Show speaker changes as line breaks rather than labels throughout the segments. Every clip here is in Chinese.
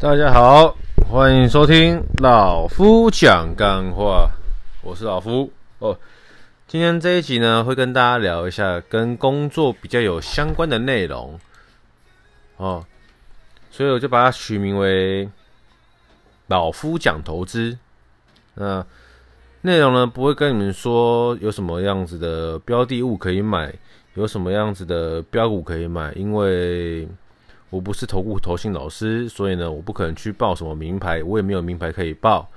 大家好，欢迎收听老夫讲干话，我是老夫哦。今天这一集呢，会跟大家聊一下跟工作比较有相关的内容哦，所以我就把它取名为老夫讲投资。那内容呢，不会跟你们说有什么样子的标的物可以买，有什么样子的标股可以买，因为。我不是投顾投信老师，所以呢，我不可能去报什么名牌，我也没有名牌可以报。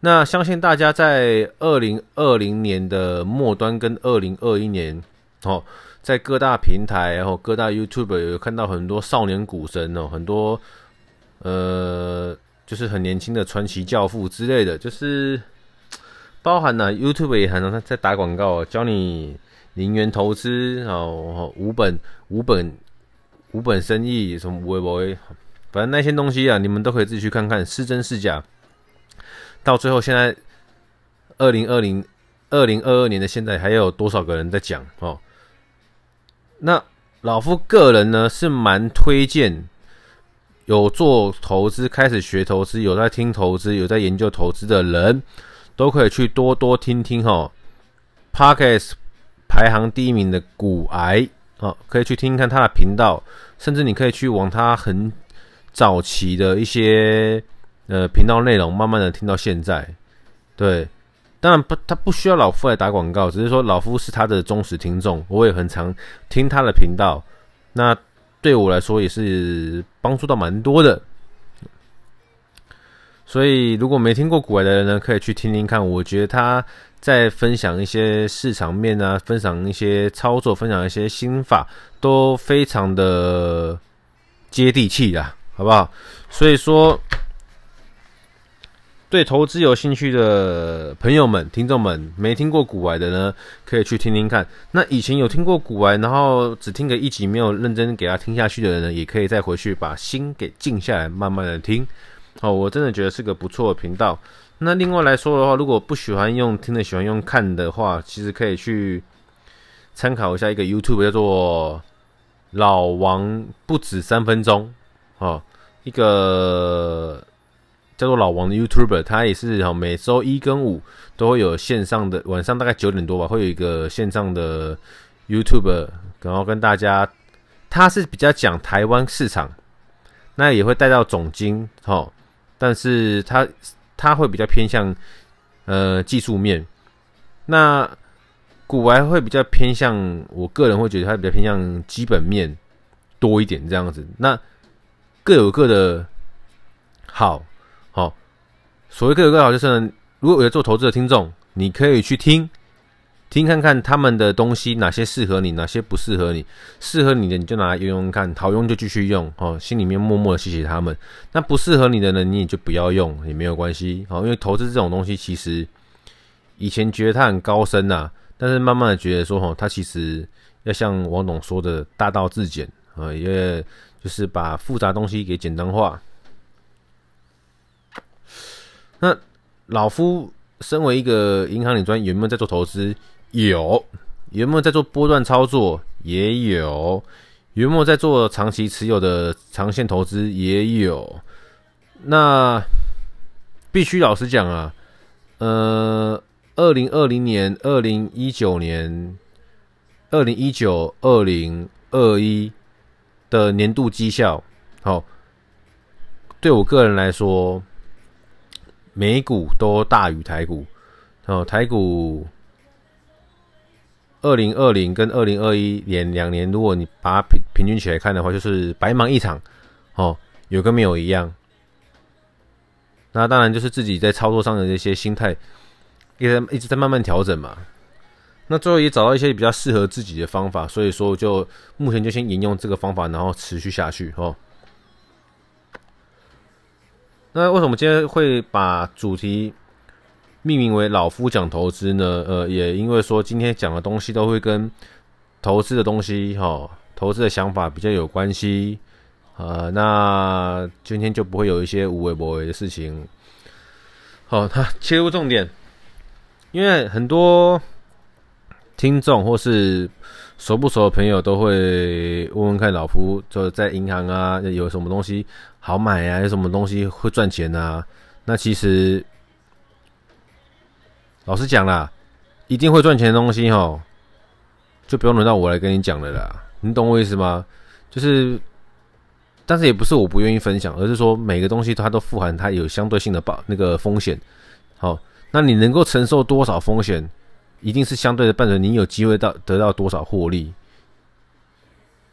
那相信大家在二零二零年的末端跟二零二一年，哦，在各大平台然后各大 YouTube 有看到很多少年股神哦，很多呃，就是很年轻的传奇教父之类的，就是 包含了 YouTube 也很常在打广告，教你零元投资哦，五本五本。无本生意什么微博，反正那些东西啊，你们都可以自己去看看是真是假。到最后，现在二零二零二零二二年的现在，还有多少个人在讲哦？那老夫个人呢是蛮推荐有做投资、开始学投资、有在听投资、有在研究投资的人，都可以去多多听听哈。Podcast 排行第一名的股癌。哦，可以去听听看他的频道，甚至你可以去往他很早期的一些呃频道内容，慢慢的听到现在。对，当然不，他不需要老夫来打广告，只是说老夫是他的忠实听众，我也很常听他的频道。那对我来说也是帮助到蛮多的。所以如果没听过股癌的人呢，可以去听听看。我觉得他。在分享一些市场面啊，分享一些操作，分享一些心法，都非常的接地气的，好不好？所以说，对投资有兴趣的朋友们、听众们，没听过古玩的呢，可以去听听看。那以前有听过古玩，然后只听个一集，没有认真给他听下去的人呢，也可以再回去把心给静下来，慢慢的听。哦，我真的觉得是个不错的频道。那另外来说的话，如果不喜欢用听的，喜欢用看的话，其实可以去参考一下一个 YouTube 叫做“老王不止三分钟”哦，一个叫做老王的 YouTuber，他也是哈每周一跟五都会有线上的，晚上大概九点多吧，会有一个线上的 YouTube，然后跟大家，他是比较讲台湾市场，那也会带到总经哈，但是他。他会比较偏向呃技术面，那古玩会比较偏向，我个人会觉得他比较偏向基本面多一点这样子。那各有各的好，好，所谓各有各好，就是，如果有做投资的听众，你可以去听。听看看他们的东西哪些适合你，哪些不适合你。适合你的你就拿来用用看，好用就继续用哦。心里面默默的谢谢他们。那不适合你的呢，你也就不要用，也没有关系哦。因为投资这种东西，其实以前觉得它很高深呐，但是慢慢的觉得说，哈，它其实要像王董说的“大道至简”啊，也就是把复杂东西给简单化。那老夫身为一个银行理专，有没有在做投资？有，有没有在做波段操作？也有，有没有在做长期持有的长线投资？也有。那必须老实讲啊，呃，二零二零年、二零一九年、二零一九、二零二一的年度绩效，好，对我个人来说，美股都大于台股，哦，台股。二零二零跟二零二一年两年，如果你把它平平均起来看的话，就是白忙一场，哦，有跟没有一样。那当然就是自己在操作上的一些心态，一直一直在慢慢调整嘛。那最后也找到一些比较适合自己的方法，所以说就目前就先沿用这个方法，然后持续下去哦。那为什么今天会把主题？命名为老夫讲投资呢，呃，也因为说今天讲的东西都会跟投资的东西，哈、投资的想法比较有关系，呃，那今天就不会有一些无为不为的事情。好，他切入重点，因为很多听众或是熟不熟的朋友都会问问看老夫，就在银行啊有什么东西好买啊，有什么东西会赚钱啊？那其实老实讲啦，一定会赚钱的东西齁，就不用轮到我来跟你讲了啦。你懂我意思吗？就是，但是也不是我不愿意分享，而是说每个东西它都富含它有相对性的保那个风险。好，那你能够承受多少风险？一定是相对的伴随你有机会到得到多少获利，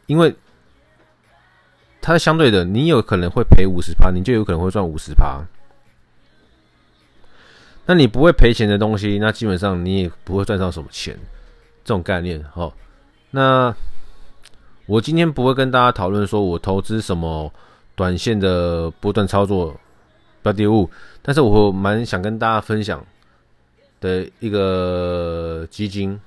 因为它是相对的，你有可能会赔五十趴，你就有可能会赚五十趴。那你不会赔钱的东西，那基本上你也不会赚到什么钱，这种概念。好，那我今天不会跟大家讨论说我投资什么短线的波段操作标的物，但是我蛮想跟大家分享。的一个基金，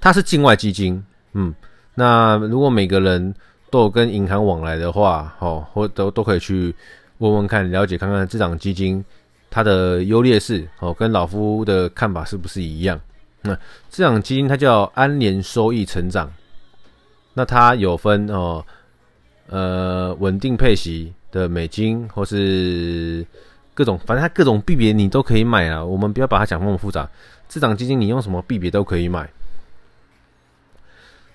它是境外基金，嗯，那如果每个人都有跟银行往来的话，哦，或都都可以去问问看，了解看看这档基金它的优劣势，哦，跟老夫的看法是不是一样？那这档基金它叫安联收益成长，那它有分哦，呃，稳定配息的美金或是。各种，反正它各种币别你都可以买啊。我们不要把它讲那么复杂。这档基金你用什么币别都可以买。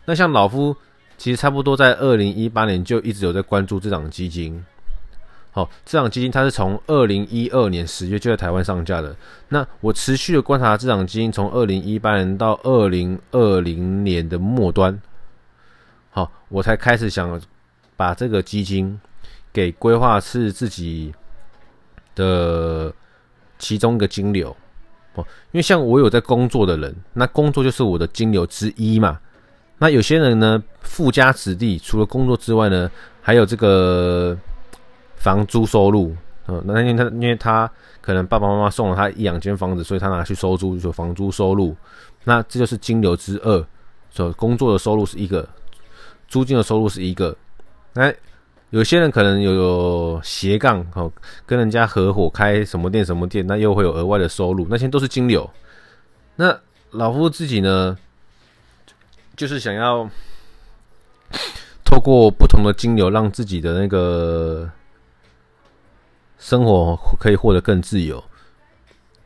那像老夫其实差不多在二零一八年就一直有在关注这档基金。哦，这档基金它是从二零一二年十月就在台湾上架的。那我持续的观察这档基金，从二零一八年到二零二零年的末端，好，我才开始想把这个基金给规划是自己。的其中一个金流哦，因为像我有在工作的人，那工作就是我的金流之一嘛。那有些人呢，富家子弟，除了工作之外呢，还有这个房租收入。嗯，那因为他因为他可能爸爸妈妈送了他一两间房子，所以他拿去收租，就房租收入。那这就是金流之二，所工作的收入是一个，租金的收入是一个。那。有些人可能有有斜杠哦，跟人家合伙开什么店什么店，那又会有额外的收入，那些都是金流。那老夫自己呢，就是想要透过不同的金流，让自己的那个生活可以获得更自由。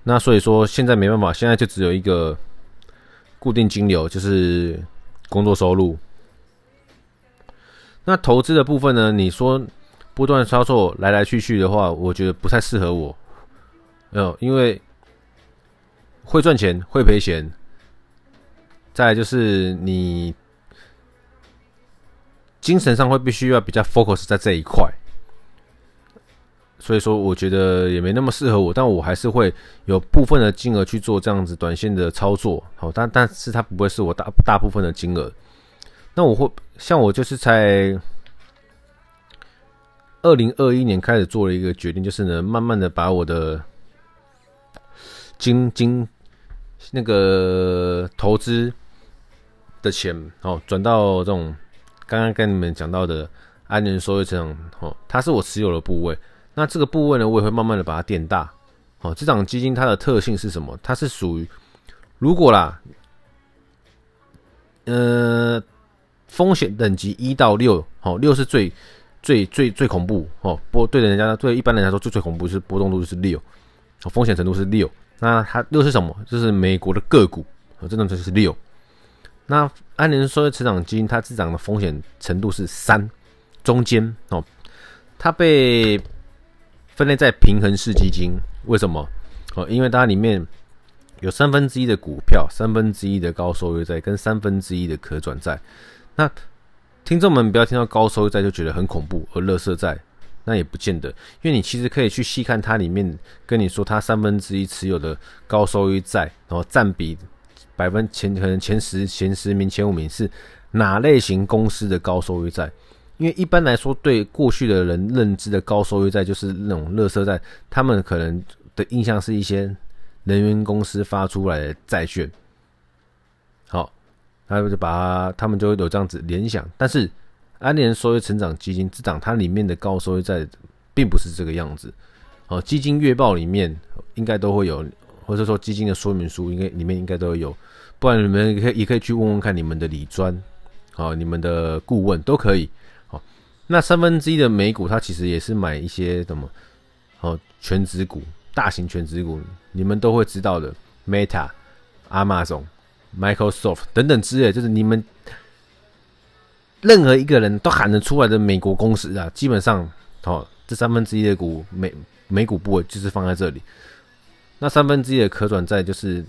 那所以说现在没办法，现在就只有一个固定金流，就是工作收入。那投资的部分呢？你说波段操作来来去去的话，我觉得不太适合我。哦，因为会赚钱，会赔钱。再就是你精神上会必须要比较 focus 在这一块，所以说我觉得也没那么适合我。但我还是会有部分的金额去做这样子短线的操作。好，但但是它不会是我大大部分的金额。那我会像我就是在二零二一年开始做了一个决定，就是呢，慢慢的把我的金金那个投资的钱哦转到这种刚刚跟你们讲到的安联收益成长哦，它是我持有的部位。那这个部位呢，我也会慢慢的把它垫大。哦，这档基金它的特性是什么？它是属于如果啦，呃。风险等级一到六，好，六是最最最最恐怖哦。波对人家对一般人来说最最恐怖是波动度是六，风险程度是六。那它六是什么？就是美国的个股，这种就是六。那安联说的成长基金，它自涨的风险程度是三，中间哦。它被分类在平衡式基金，为什么？哦，因为它里面有三分之一的股票，三分之一的高收益债，跟三分之一的可转债。那听众们不要听到高收益债就觉得很恐怖，而垃圾债那也不见得，因为你其实可以去细看它里面跟你说，它三分之一持有的高收益债，然后占比百分前可能前十前十名前五名是哪类型公司的高收益债？因为一般来说，对过去的人认知的高收益债就是那种垃圾债，他们可能的印象是一些能源公司发出来的债券。好。他就把它，他们就会有这样子联想，但是安联收益成长基金这档它里面的高收益债并不是这个样子。哦，基金月报里面应该都会有，或者说基金的说明书应该里面应该都会有不然你们也可以也可以去问问看你们的理专，好，你们的顾问都可以。那三分之一的美股，它其实也是买一些什么，哦，权值股，大型权值股，你们都会知道的，Meta、Amazon、Microsoft 等等之类，就是你们任何一个人都喊得出来的美国公司啊，基本上，哦，这三分之一的股美美股部位就是放在这里，那三分之一的可转债就是。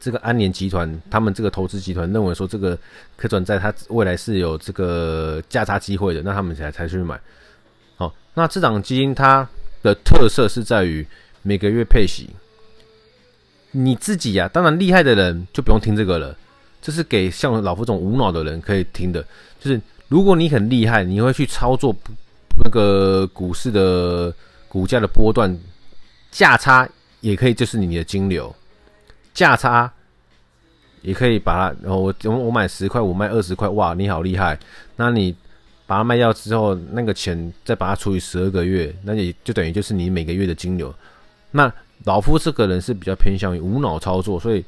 这个安联集团，他们这个投资集团认为说，这个可转债它未来是有这个价差机会的，那他们才才去买。好，那这档基金它的特色是在于每个月配息。你自己呀、啊，当然厉害的人就不用听这个了，这是给像老夫这种无脑的人可以听的。就是如果你很厉害，你会去操作那个股市的股价的波段价差，也可以就是你的金流。价差也可以把它，然后我我我买十块，我卖二十块，哇，你好厉害！那你把它卖掉之后，那个钱再把它除以十二个月，那也就等于就是你每个月的金流。那老夫这个人是比较偏向于无脑操作，所以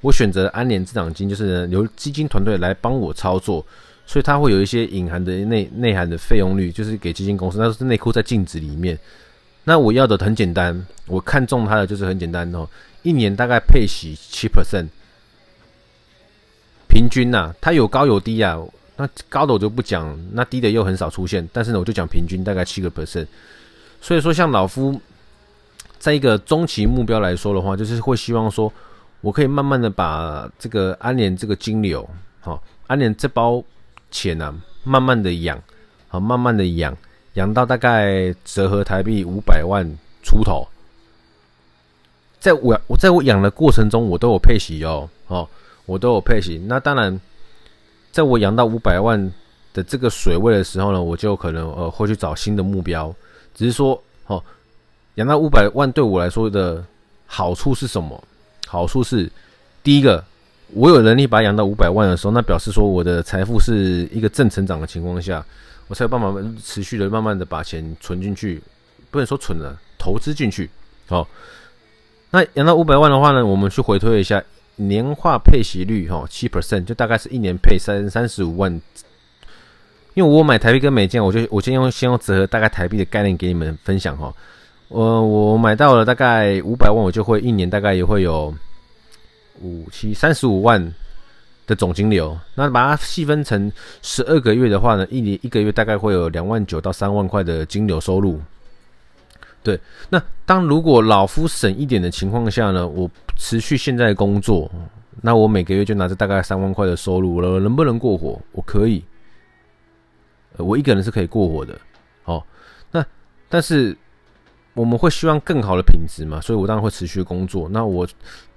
我选择安联这档金，就是由基金团队来帮我操作，所以它会有一些隐含的内内涵的费用率，就是给基金公司，那是内扣在净值里面。那我要的很简单，我看中它的就是很简单哦。一年大概配息七 percent，平均呐、它有高有低啊。那高的我就不讲，那低的又很少出现。但是呢，我就讲平均大概七个 percent。所以说，像老夫在一个中期目标来说的话，就是会希望说，我可以慢慢的把这个安联这个金流，好，安联这包钱啊，慢慢的养，好，慢慢的养，养到大概折合台币五百万出头。在我我在我养的过程中，我都有配息哦，哦，我都有配息。那当然，在我养到五百万的这个水位的时候呢，我就可能呃会去找新的目标。只是说，哦，养到五百万对我来说的好处是什么？好处是第一个，我有能力把它养到五百万的时候，那表示说我的财富是一个正成长的情况下，我才有办法持续的慢慢的把钱存进去，不能说存了，投资进去，哦。那养到五百万的话呢，我们去回推一下年化配息率哈，七 percent 就大概是一年配三三十五万。因为我买台币跟美金，我就我先用先用折合大概台币的概念给你们分享哈。我我买到了大概五百万，我就会一年大概也会有五七三十五万的总金流。那把它细分成十二个月的话呢，一年一个月大概会有两万九到三万块的金流收入。对，那当如果老夫省一点的情况下呢，我持续现在工作，那我每个月就拿着大概三万块的收入了，能不能过活？我可以，我一个人是可以过活的。哦，那但是我们会希望更好的品质嘛，所以我当然会持续工作。那我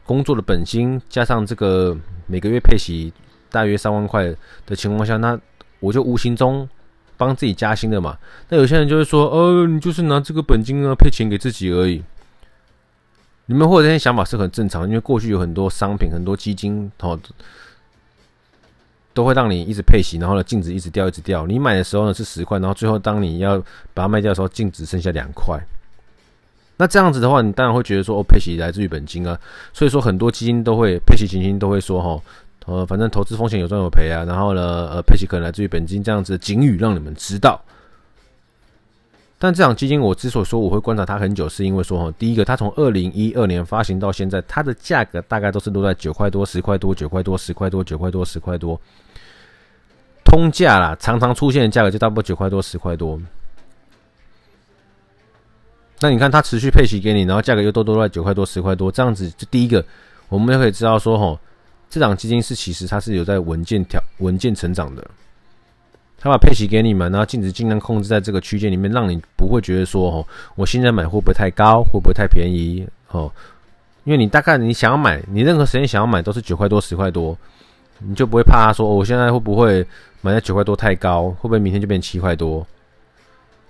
工作的本金加上这个每个月配息大约三万块的情况下，那我就无形中。帮自己加薪的嘛，那有些人就会说，呃，你就是拿这个本金啊配钱给自己而已。你们或者这些想法是很正常，因为过去有很多商品、很多基金，哦，都会让你一直配息，然后呢净值一直掉、一直掉。你买的时候呢是十块，然后最后当你要把它卖掉的时候，净值剩下两块。那这样子的话，你当然会觉得说，哦，配息来自于本金啊。所以说很多基金都会配息基金都会说，哈。呃，反正投资风险有赚有赔啊，然后呢，呃，配息可能来自于本金这样子的警语让你们知道。但这档基金我之所以说我会观察它很久，是因为说哈，第一个，它从二零一二年发行到现在，它的价格大概都是落在九块多、十块多、九块多、十块多、九块多、十块多，通价啦，常常出现的价格就差不多九块多、十块多。那你看它持续配息给你，然后价格又都都在九块多、十块多，这样子就第一个，我们就可以知道说哈。这档基金是其实它是有在稳健调、稳健成长的，它把配息给你们，然后净值尽量控制在这个区间里面，让你不会觉得说哦，我现在买会不会太高，会不会太便宜哦？因为你大概你想要买，你任何时间想要买都是九块多、十块多，你就不会怕他说我现在会不会买在九块多太高，会不会明天就变七块多？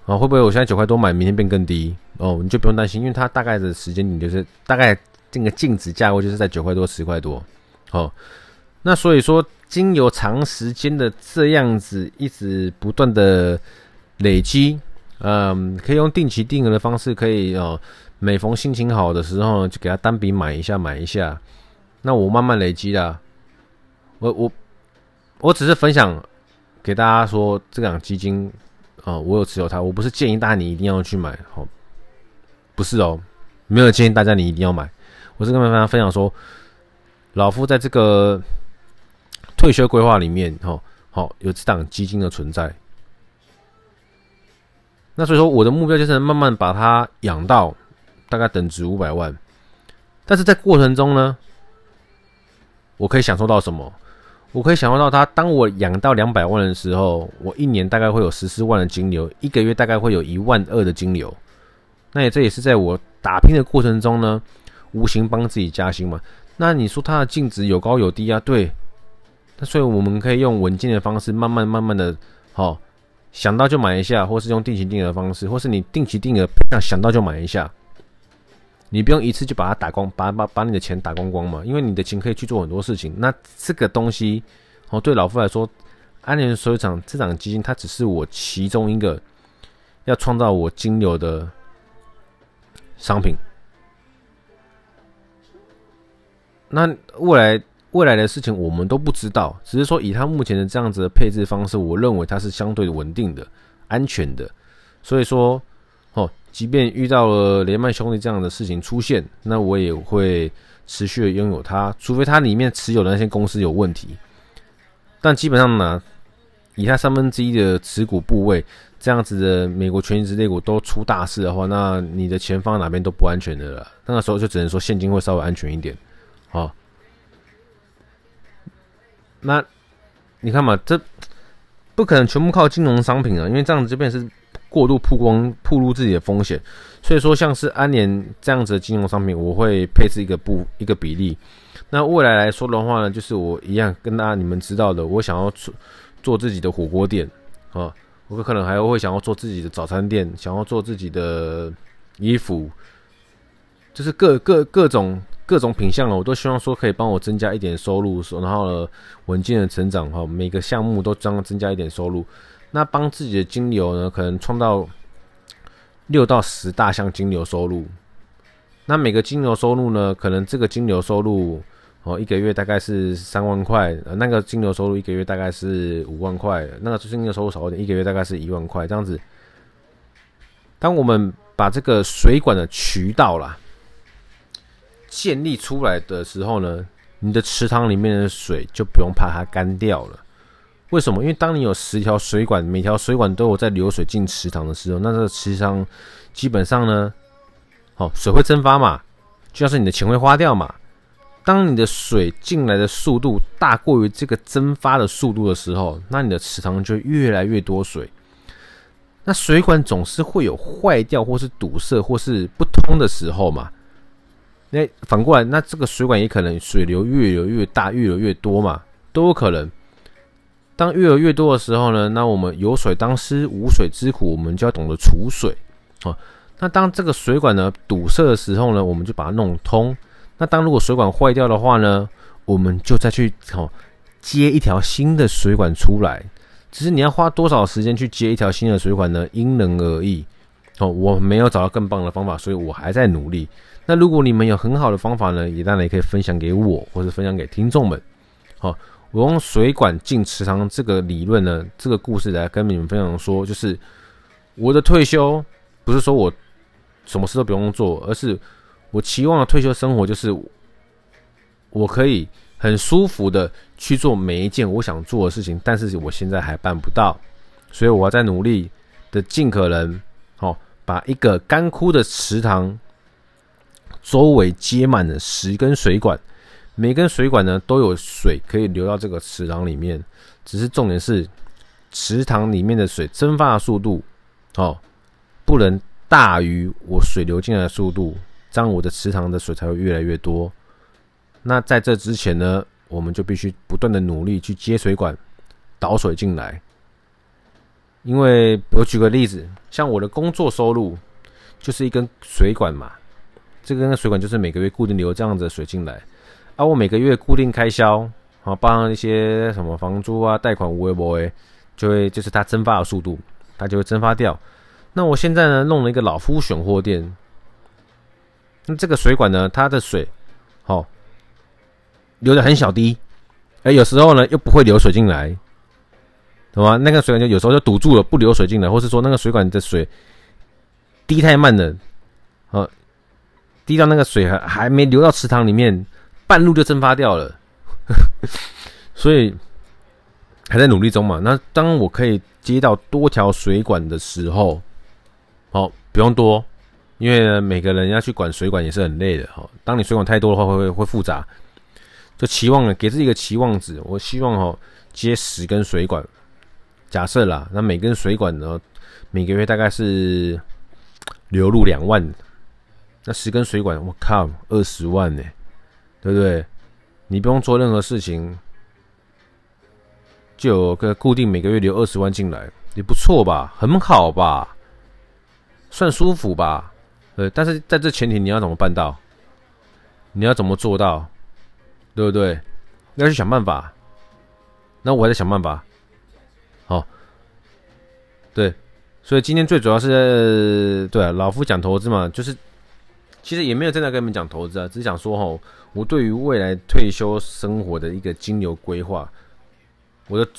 啊，会不会我现在九块多买，明天变更低？哦，你就不用担心，因为它大概的时间你就是大概这个净值价位就是在九块多、十块多。好，那所以说，经由长时间的这样子一直不断的累积，嗯，可以用定期定额的方式，可以哦，每逢心情好的时候就给他单笔买一下买一下，那我慢慢累积啦。我我我只是分享给大家说，这档基金啊、我有持有它。我不是建议大家你一定要去买，好，不是哦，没有建议大家你一定要买。我是跟大家分享说，老夫在这个退休规划里面，哈，好有这档基金的存在。那所以说，我的目标就是慢慢把它养到大概等值五百万。但是在过程中呢，我可以享受到什么？我可以享受到它，当我养到两百万的时候，我一年大概会有十四万的金流，一个月大概会有一万二的金流。那也这也是在我打拼的过程中呢，无形帮自己加薪嘛。那你说它的净值有高有低啊？对。那所以我们可以用稳健的方式，慢慢慢慢的，好。想到就买一下，或是用定期定额的方式，或是你定期定额，想想到就买一下，你不用一次就把它打光，把把把你的钱打光光嘛，因为你的钱可以去做很多事情。那这个东西，哦，对老夫来说，安联所有场这档基金，它只是我其中一个要创造我金流的商品。那未来。未来的事情我们都不知道，只是说以他目前的这样子的配置方式，我认为它是相对稳定的、安全的。所以说，哦，即便遇到了雷曼兄弟这样的事情出现，那我也会持续的拥有它，除非它里面持有的那些公司有问题。但基本上呢，以它三分之一的持股部位，这样子的美国权益类股都出大事的话，那你的钱放哪边都不安全的了。那个时候就只能说现金会稍微安全一点，好。那你看嘛，这不可能全部靠金融商品啊，因为这样子这边是过度曝光、暴露自己的风险。所以说，像是安联这样子的金融商品，我会配置一个不一个比例。那未来来说的话呢，就是我一样跟大家你们知道的，我想要做做自己的火锅店啊，我可能还会想要做自己的早餐店，想要做自己的衣服，就是各各各种。各种品相了，我都希望说可以帮我增加一点收入，然后呢，稳健的成长哈，每个项目都将增加一点收入。那帮自己的金流呢，可能创造六到十大项金流收入。那每个金流收入呢，可能这个金流收入哦，一个月大概是三万块，那个金流收入一个月大概是五万块，那个金流收入少一点，一个月大概是一万块这样子。当我们把这个水管的渠道啦。建立出来的时候呢，你的池塘里面的水就不用怕它干掉了。为什么？因为当你有十条水管，每条水管都有在流水进池塘的时候，那这个池塘基本上呢，哦，水会蒸发嘛，就像是你的钱会花掉嘛。当你的水进来的速度大过于这个蒸发的速度的时候，那你的池塘就越来越多水。那水管总是会有坏掉，或是堵塞，或是不通的时候嘛。那反过来，那这个水管也可能水流越流越大，越流越多嘛，都有可能。当越流越多的时候呢，那我们有水当思无水之苦，我们就要懂得储水。哦，那当这个水管呢堵塞的时候呢，我们就把它弄通。那当如果水管坏掉的话呢，我们就再去哦接一条新的水管出来。只是你要花多少时间去接一条新的水管呢？因人而异。哦，我没有找到更棒的方法，所以我还在努力。那如果你们有很好的方法呢，也当然也可以分享给我，或者分享给听众们。好，我用水管进池塘这个理论呢，这个故事来跟你们分享说，就是我的退休不是说我什么事都不用做，而是我期望的退休生活就是我可以很舒服的去做每一件我想做的事情，但是我现在还办不到，所以我要在努力的尽可能，把一个干枯的池塘。周围接满了十根水管，每根水管呢都有水可以流到这个池塘里面。只是重点是，池塘里面的水蒸发的速度，哦，不能大于我水流进来的速度，这样我的池塘的水才会越来越多。那在这之前呢，我们就必须不断的努力去接水管，导水进来。因为我举个例子，像我的工作收入就是一根水管嘛。这根水管就是每个月固定流这样子的水进来，而、啊、我每个月固定开销，啊，包含一些什么房租啊、贷款、无微不微，就会就是它蒸发的速度，它就会蒸发掉。那我现在呢，弄了一个老夫选货店，那这个水管呢，它的水，好、哦，流的很小滴，哎，有时候呢又不会流水进来，懂吗？那个水管就有时候就堵住了，不流水进来，或是说那个水管的水滴太慢了，哦，滴到那个水还还没流到池塘里面，半路就蒸发掉了，所以还在努力中嘛。那当我可以接到多条水管的时候，好，不用多。因为，每个人要去管水管也是很累的哈。当你水管太多的话，会会会复杂。就期望呢，给自己一个期望值。我希望哦，接十根水管。假设啦，那每根水管呢，每个月大概是流入两万。那十根水管，我靠，二十万呢，对不对？你不用做任何事情，就有个固定每个月流二十万进来，也不错吧？很好吧？算舒服吧？呃，但是在这前提，你要怎么办到？你要怎么做到？对不对？要去想办法。那我还在想办法。对，所以今天最主要是对啊，老夫讲投资嘛，就是其实也没有真的跟你们讲投资啊，只是想说哈，我对于未来退休生活的一个金流规划，我的。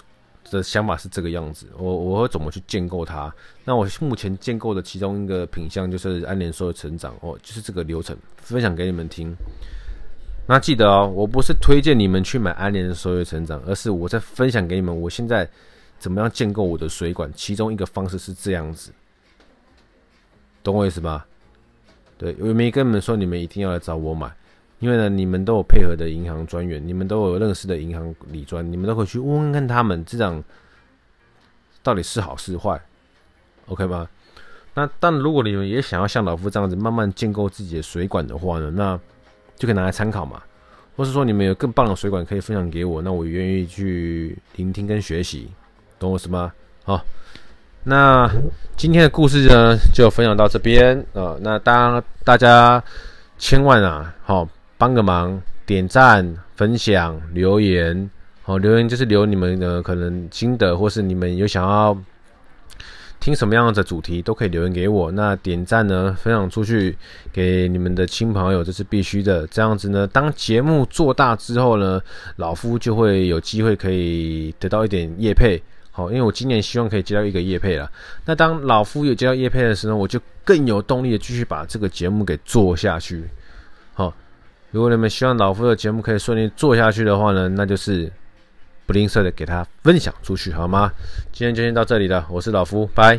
的想法是这个样子，我我会怎么去建构它？那我目前建构的其中一个品项就是安联收益成长哦，就是这个流程分享给你们听。那记得哦，我不是推荐你们去买安联收益成长，而是我在分享给你们，我现在怎么样建构我的水管，其中一个方式是这样子，懂我意思吧？对，我没跟你们说你们一定要来找我买。因为呢，你们都有配合的银行专员，你们都有认识的银行理专，你们都可以去问问看他们这样到底是好是坏，OK 吗？那但如果你们也想要像老夫这样子慢慢建构自己的水管的话呢，那就可以拿来参考嘛。或是说你们有更棒的水管可以分享给我，那我愿意去聆听跟学习，懂我什么？好，那今天的故事呢就分享到这边啊。那当大家千万啊，好。帮个忙，点赞、分享、留言，好，留言就是留你们的可能心得，或是你们有想要听什么样的主题，都可以留言给我。那点赞呢，分享出去给你们的亲朋友，这是必须的。这样子呢，当节目做大之后呢，老夫就会有机会可以得到一点业配。好，因为我今年希望可以接到一个叶配了。那当老夫有接到叶配的时候，我就更有动力的继续把这个节目给做下去。好。如果你们希望老夫的节目可以顺利做下去的话呢，那就是不吝啬的给他分享出去，好吗？今天就先到这里了，我是老夫，拜。